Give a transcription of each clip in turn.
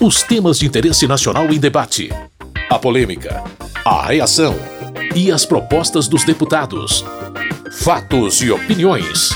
Os temas de interesse nacional em debate. A polêmica. A reação. E as propostas dos deputados. Fatos e opiniões.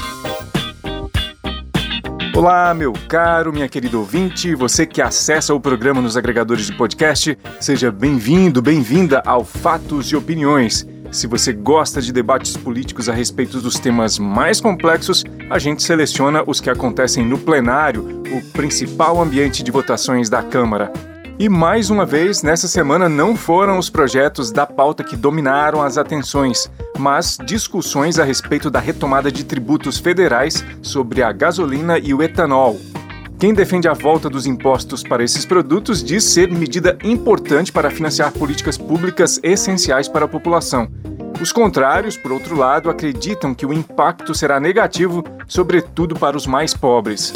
Olá, meu caro, minha querida ouvinte, você que acessa o programa nos agregadores de podcast, seja bem-vindo, bem-vinda ao Fatos e Opiniões. Se você gosta de debates políticos a respeito dos temas mais complexos, a gente seleciona os que acontecem no plenário, o principal ambiente de votações da Câmara. E mais uma vez, nessa semana não foram os projetos da pauta que dominaram as atenções, mas discussões a respeito da retomada de tributos federais sobre a gasolina e o etanol. Quem defende a volta dos impostos para esses produtos diz ser medida importante para financiar políticas públicas essenciais para a população. Os contrários, por outro lado, acreditam que o impacto será negativo, sobretudo para os mais pobres.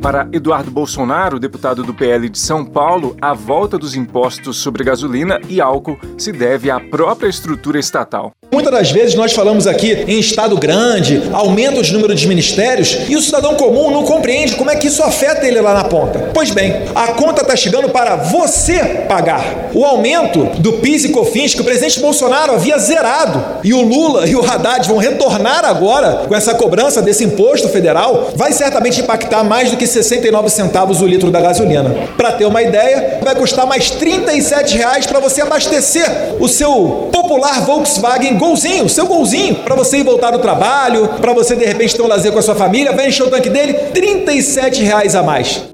Para Eduardo Bolsonaro, deputado do PL de São Paulo, a volta dos impostos sobre gasolina e álcool se deve à própria estrutura estatal. Muitas das vezes nós falamos aqui em estado grande, aumento de número de ministérios, e o cidadão comum não compreende como é que isso afeta ele lá na ponta. Pois bem, a conta está chegando para você pagar. O aumento do PIS e COFINS que o presidente Bolsonaro havia zerado e o Lula e o Haddad vão retornar agora com essa cobrança desse imposto federal, vai certamente impactar mais do que 69 centavos o litro da gasolina. Para ter uma ideia, vai custar mais 37 reais para você abastecer o seu popular Volkswagen Golzinho, seu Golzinho, para você ir voltar do trabalho, para você de repente ter um lazer com a sua família, vai encher o tanque dele, 37 reais a mais.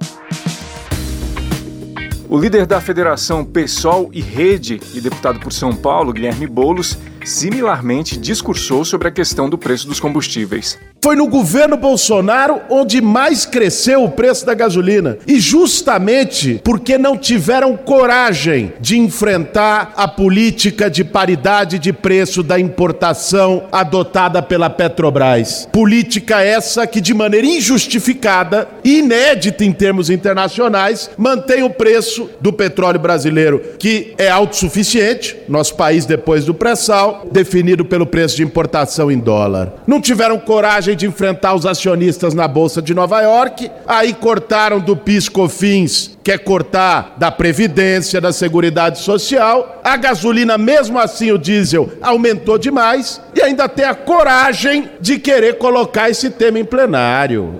O líder da Federação PSOL e Rede e deputado por São Paulo, Guilherme Bolos, similarmente discursou sobre a questão do preço dos combustíveis. Foi no governo Bolsonaro onde mais cresceu o preço da gasolina. E justamente porque não tiveram coragem de enfrentar a política de paridade de preço da importação adotada pela Petrobras. Política essa que, de maneira injustificada e inédita em termos internacionais, mantém o preço do petróleo brasileiro, que é autossuficiente, nosso país depois do pré-sal, definido pelo preço de importação em dólar. Não tiveram coragem de enfrentar os acionistas na Bolsa de Nova York, aí cortaram do PIS/COFINS, quer cortar da Previdência, da Seguridade Social. A gasolina, mesmo assim, o diesel aumentou demais e ainda tem a coragem de querer colocar esse tema em plenário.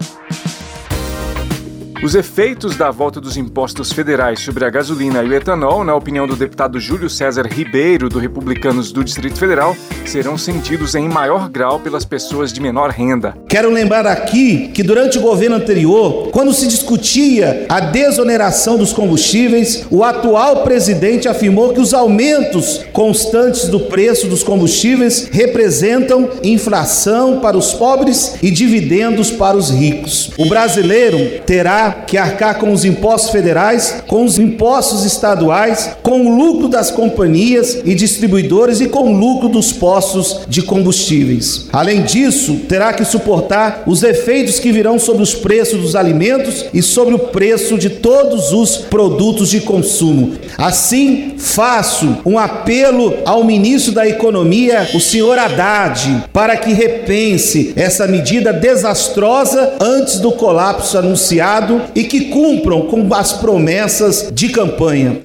Os efeitos da volta dos impostos federais sobre a gasolina e o etanol, na opinião do deputado Júlio César Ribeiro, do Republicanos do Distrito Federal, serão sentidos em maior grau pelas pessoas de menor renda. Quero lembrar aqui que durante o governo anterior, quando se discutia a desoneração dos combustíveis, o atual presidente afirmou que os aumentos constantes do preço dos combustíveis representam inflação para os pobres e dividendos para os ricos. O brasileiro terá que arcar com os impostos federais, com os impostos estaduais, com o lucro das companhias e distribuidores e com o lucro dos postos de combustíveis. Além disso, terá que suportar os efeitos que virão sobre os preços dos alimentos e sobre o preço de todos os produtos de consumo. Assim, faço um apelo ao ministro da Economia, o senhor Haddad, para que repense essa medida desastrosa antes do colapso anunciado e que cumpram com as promessas de campanha.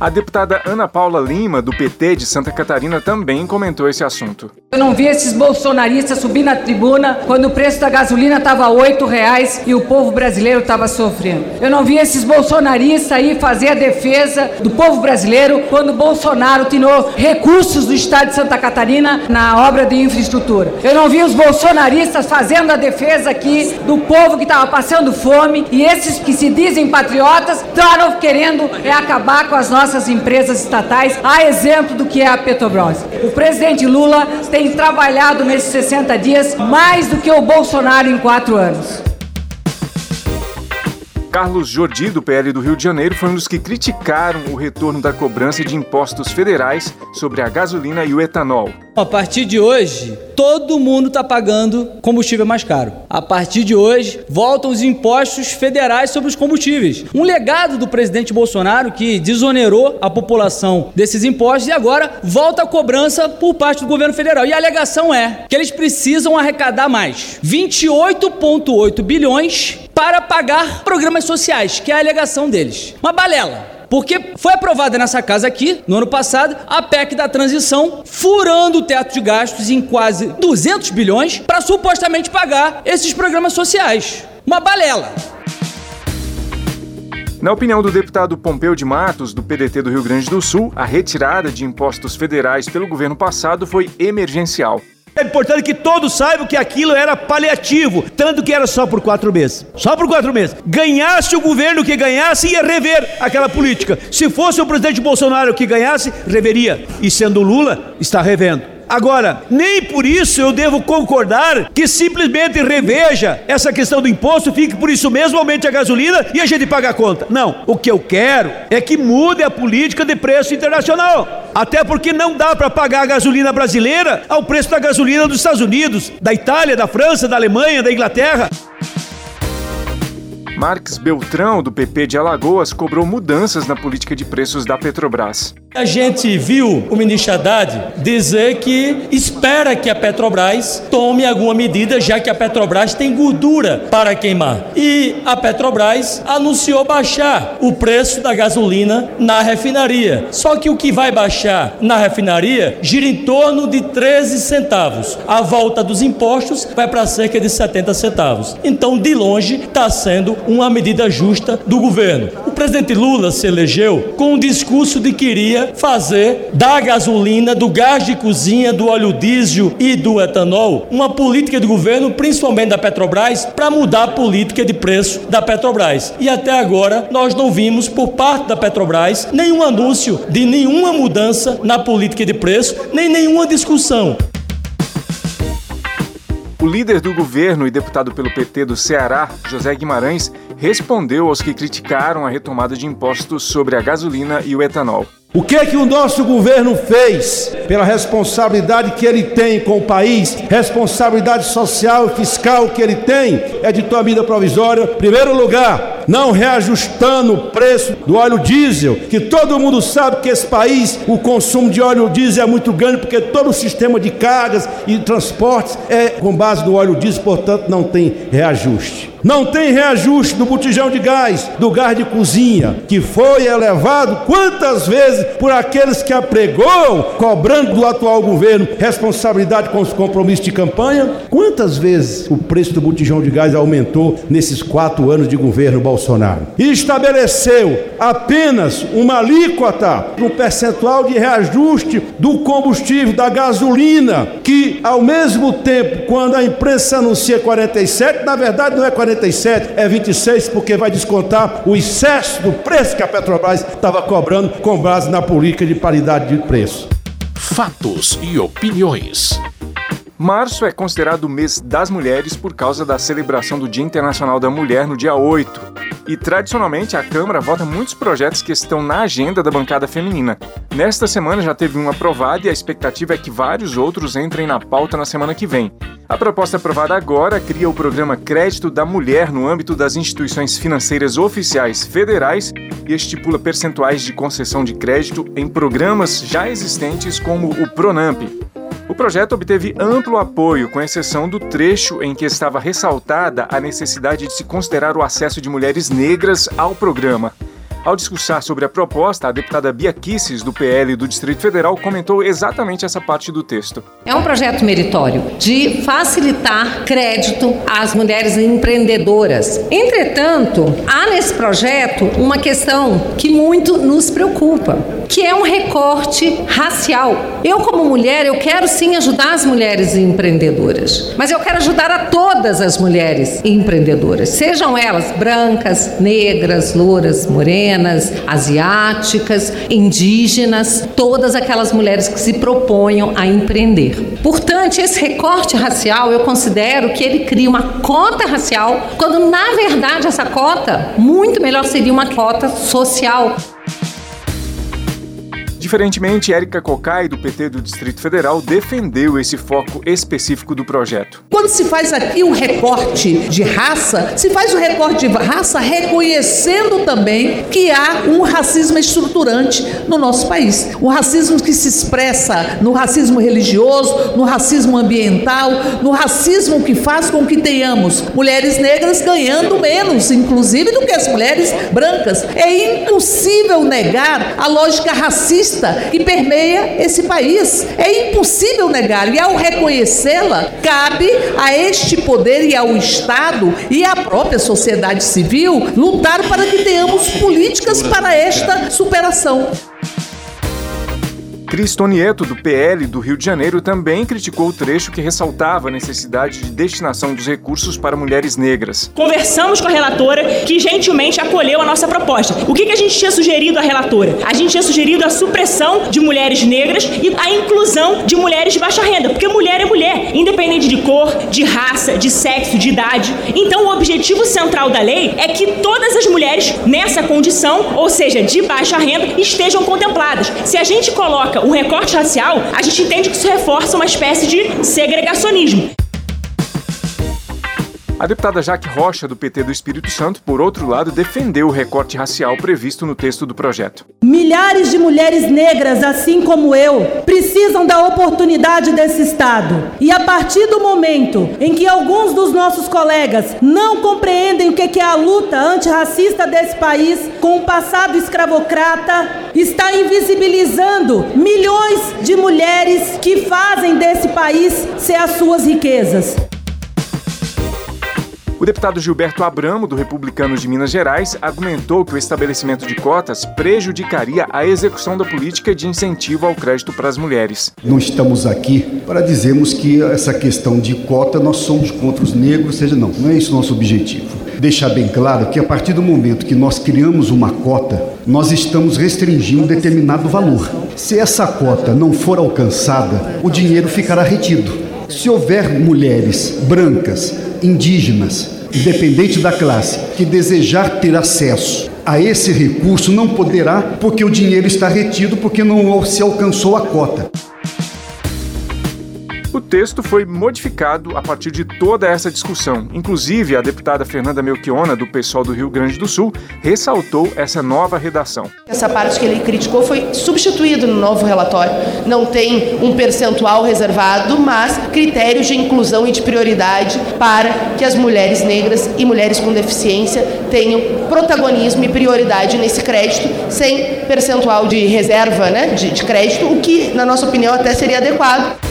A deputada Ana Paula Lima, do PT de Santa Catarina, também comentou esse assunto. Eu não vi esses bolsonaristas subir na tribuna quando o preço da gasolina estava oito reais e o povo brasileiro estava sofrendo. Eu não vi esses bolsonaristas aí fazer a defesa do povo brasileiro quando Bolsonaro tirou recursos do estado de Santa Catarina na obra de infraestrutura. Eu não vi os bolsonaristas fazendo a defesa aqui do povo que estava passando fome e esses que se dizem patriotas estavam querendo é acabar com as nossas empresas estatais, a exemplo do que é a Petrobras. O presidente Lula tem trabalhado nesses 60 dias mais do que o Bolsonaro em quatro anos. Carlos Jordi, do PL do Rio de Janeiro, foi um dos que criticaram o retorno da cobrança de impostos federais sobre a gasolina e o etanol. A partir de hoje, todo mundo está pagando combustível mais caro. A partir de hoje, voltam os impostos federais sobre os combustíveis. Um legado do presidente Bolsonaro que desonerou a população desses impostos e agora volta a cobrança por parte do governo federal. E a alegação é que eles precisam arrecadar mais 28,8 bilhões para pagar programas sociais, que é a alegação deles. Uma balela. Porque foi aprovada nessa casa aqui, no ano passado, a PEC da transição, furando o teto de gastos em quase 200 bilhões para supostamente pagar esses programas sociais. Uma balela. Na opinião do deputado Pompeu de Matos, do PDT do Rio Grande do Sul, a retirada de impostos federais pelo governo passado foi emergencial. É importante que todos saibam que aquilo era paliativo, tanto que era só por quatro meses. Só por quatro meses. Ganhasse o governo que ganhasse, ia rever aquela política. Se fosse o presidente Bolsonaro que ganhasse, reveria. E sendo Lula, está revendo. Agora, nem por isso eu devo concordar que simplesmente reveja essa questão do imposto, fique por isso mesmo, aumente a gasolina e a gente paga a conta. Não, o que eu quero é que mude a política de preço internacional. Até porque não dá para pagar a gasolina brasileira ao preço da gasolina dos Estados Unidos, da Itália, da França, da Alemanha, da Inglaterra. Marques Beltrão, do PP de Alagoas, cobrou mudanças na política de preços da Petrobras. A gente viu o ministro Haddad dizer que espera que a Petrobras tome alguma medida, já que a Petrobras tem gordura para queimar. E a Petrobras anunciou baixar o preço da gasolina na refinaria. Só que o que vai baixar na refinaria gira em torno de 13 centavos. A volta dos impostos vai para cerca de 70 centavos. Então, de longe, está sendo uma medida justa do governo. O presidente Lula se elegeu com um discurso de que iria fazer da gasolina, do gás de cozinha, do óleo diesel e do etanol uma política de governo, principalmente da Petrobras, para mudar a política de preço da Petrobras. E até agora nós não vimos por parte da Petrobras nenhum anúncio de nenhuma mudança na política de preço, nem nenhuma discussão. O líder do governo e deputado pelo PT do Ceará, José Guimarães, respondeu aos que criticaram a retomada de impostos sobre a gasolina e o etanol. O que é que o nosso governo fez pela responsabilidade que ele tem com o país, responsabilidade social e fiscal que ele tem, é de tua medida provisória, primeiro lugar, não reajustando o preço do óleo diesel, que todo mundo sabe que esse país, o consumo de óleo diesel é muito grande, porque todo o sistema de cargas e transportes é com base no óleo diesel, portanto não tem reajuste. Não tem reajuste do botijão de gás, do gás de cozinha, que foi elevado quantas vezes por aqueles que apregou, cobrando do atual governo responsabilidade com os compromissos de campanha? Quantas vezes o preço do botijão de gás aumentou nesses quatro anos de governo Bolsonaro? E estabeleceu apenas uma alíquota, um percentual de reajuste do combustível, da gasolina, que ao mesmo tempo, quando a imprensa anuncia 47, na verdade não é 47. 47 é 26 porque vai descontar o excesso do preço que a Petrobras estava cobrando com base na política de paridade de preço. Fatos e opiniões. Março é considerado o mês das mulheres por causa da celebração do Dia Internacional da Mulher no dia 8. E tradicionalmente a Câmara vota muitos projetos que estão na agenda da bancada feminina. Nesta semana já teve um aprovado e a expectativa é que vários outros entrem na pauta na semana que vem. A proposta aprovada agora cria o programa Crédito da Mulher no âmbito das instituições financeiras oficiais federais e estipula percentuais de concessão de crédito em programas já existentes como o Pronamp. O projeto obteve amplo apoio, com exceção do trecho em que estava ressaltada a necessidade de se considerar o acesso de mulheres negras ao programa. Ao discursar sobre a proposta, a deputada Bia Kisses, do PL do Distrito Federal, comentou exatamente essa parte do texto. É um projeto meritório de facilitar crédito às mulheres empreendedoras. Entretanto, há nesse projeto uma questão que muito nos preocupa, que é um recorte racial. Eu como mulher, eu quero sim ajudar as mulheres empreendedoras, mas eu quero ajudar a todas as mulheres empreendedoras, sejam elas brancas, negras, louras, morenas, morenas, asiáticas, indígenas, todas aquelas mulheres que se proponham a empreender. Portanto, esse recorte racial, eu considero que ele cria uma cota racial, quando na verdade essa cota, muito melhor seria uma cota social. Diferentemente, Érica Cocai, do PT do Distrito Federal, defendeu esse foco específico do projeto. Quando se faz aqui um recorte de raça, se faz o um recorte de raça reconhecendo também que há um racismo estruturante no nosso país. Um racismo que se expressa no racismo religioso, no racismo ambiental, no racismo que faz com que tenhamos mulheres negras ganhando menos, inclusive, do que as mulheres brancas. É impossível negar a lógica racista que permeia esse país. É impossível negar, e ao reconhecê-la, cabe a este poder e ao Estado e à própria sociedade civil lutar para que tenhamos políticas para esta superação. Cristonieto, do PL do Rio de Janeiro, também criticou o trecho que ressaltava a necessidade de destinação dos recursos para mulheres negras. Conversamos com a relatora, que gentilmente acolheu a nossa proposta. O que, que a gente tinha sugerido à relatora? A gente tinha sugerido a supressão de mulheres negras e a inclusão de mulheres de baixa renda, porque mulher é mulher, independente de cor, de raça, de sexo, de idade. Então, o objetivo central da lei é que todas as mulheres nessa condição, ou seja, de baixa renda, estejam contempladas. Se a gente coloca o recorte racial, a gente entende que isso reforça uma espécie de segregacionismo. A deputada Jaque Rocha, do PT do Espírito Santo, por outro lado, defendeu o recorte racial previsto no texto do projeto. Milhares de mulheres negras, assim como eu, precisam da oportunidade desse Estado. E a partir do momento em que alguns dos nossos colegas não compreendem o que é a luta antirracista desse país com o passado escravocrata, está invisibilizando milhões de mulheres que fazem desse país ser as suas riquezas. O deputado Gilberto Abramo, do Republicanos de Minas Gerais, argumentou que o estabelecimento de cotas prejudicaria a execução da política de incentivo ao crédito para as mulheres. Não estamos aqui para dizermos que essa questão de cota nós somos contra os negros, seja não, não é esse o nosso objetivo. Deixar bem claro que a partir do momento que nós criamos uma cota, nós estamos restringindo um determinado valor. Se essa cota não for alcançada, o dinheiro ficará retido. Se houver mulheres brancas, indígenas, independente da classe, que desejar ter acesso a esse recurso, não poderá, porque o dinheiro está retido, porque não se alcançou a cota. O texto foi modificado a partir de toda essa discussão. Inclusive, a deputada Fernanda Melchiona, do PSOL do Rio Grande do Sul, ressaltou essa nova redação. Essa parte que ele criticou foi substituída no novo relatório. Não tem um percentual reservado, mas critérios de inclusão e de prioridade para que as mulheres negras e mulheres com deficiência tenham protagonismo e prioridade nesse crédito, sem percentual de reserva né, de, de crédito, o que, na nossa opinião, até seria adequado.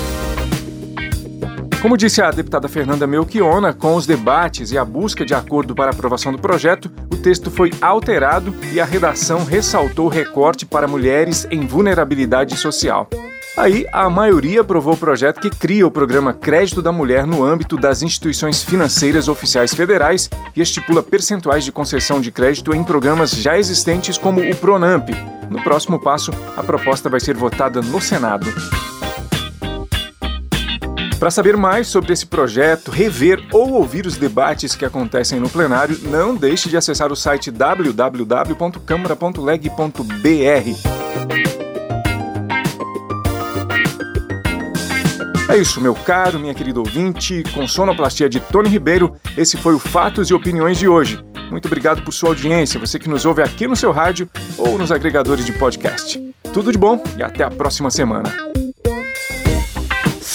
Como disse a deputada Fernanda Melchiona, com os debates e a busca de acordo para aprovação do projeto, o texto foi alterado e a redação ressaltou recorte para mulheres em vulnerabilidade social. Aí, a maioria aprovou o projeto que cria o programa Crédito da Mulher no âmbito das instituições financeiras oficiais federais e estipula percentuais de concessão de crédito em programas já existentes como o Pronamp. No próximo passo, a proposta vai ser votada no Senado. Para saber mais sobre esse projeto, rever ou ouvir os debates que acontecem no plenário, não deixe de acessar o site www.câmara.leg.br. É isso, meu caro, minha querida ouvinte, com sonoplastia de Tony Ribeiro, esse foi o Fatos e Opiniões de hoje. Muito obrigado por sua audiência, você que nos ouve aqui no seu rádio ou nos agregadores de podcast. Tudo de bom e até a próxima semana.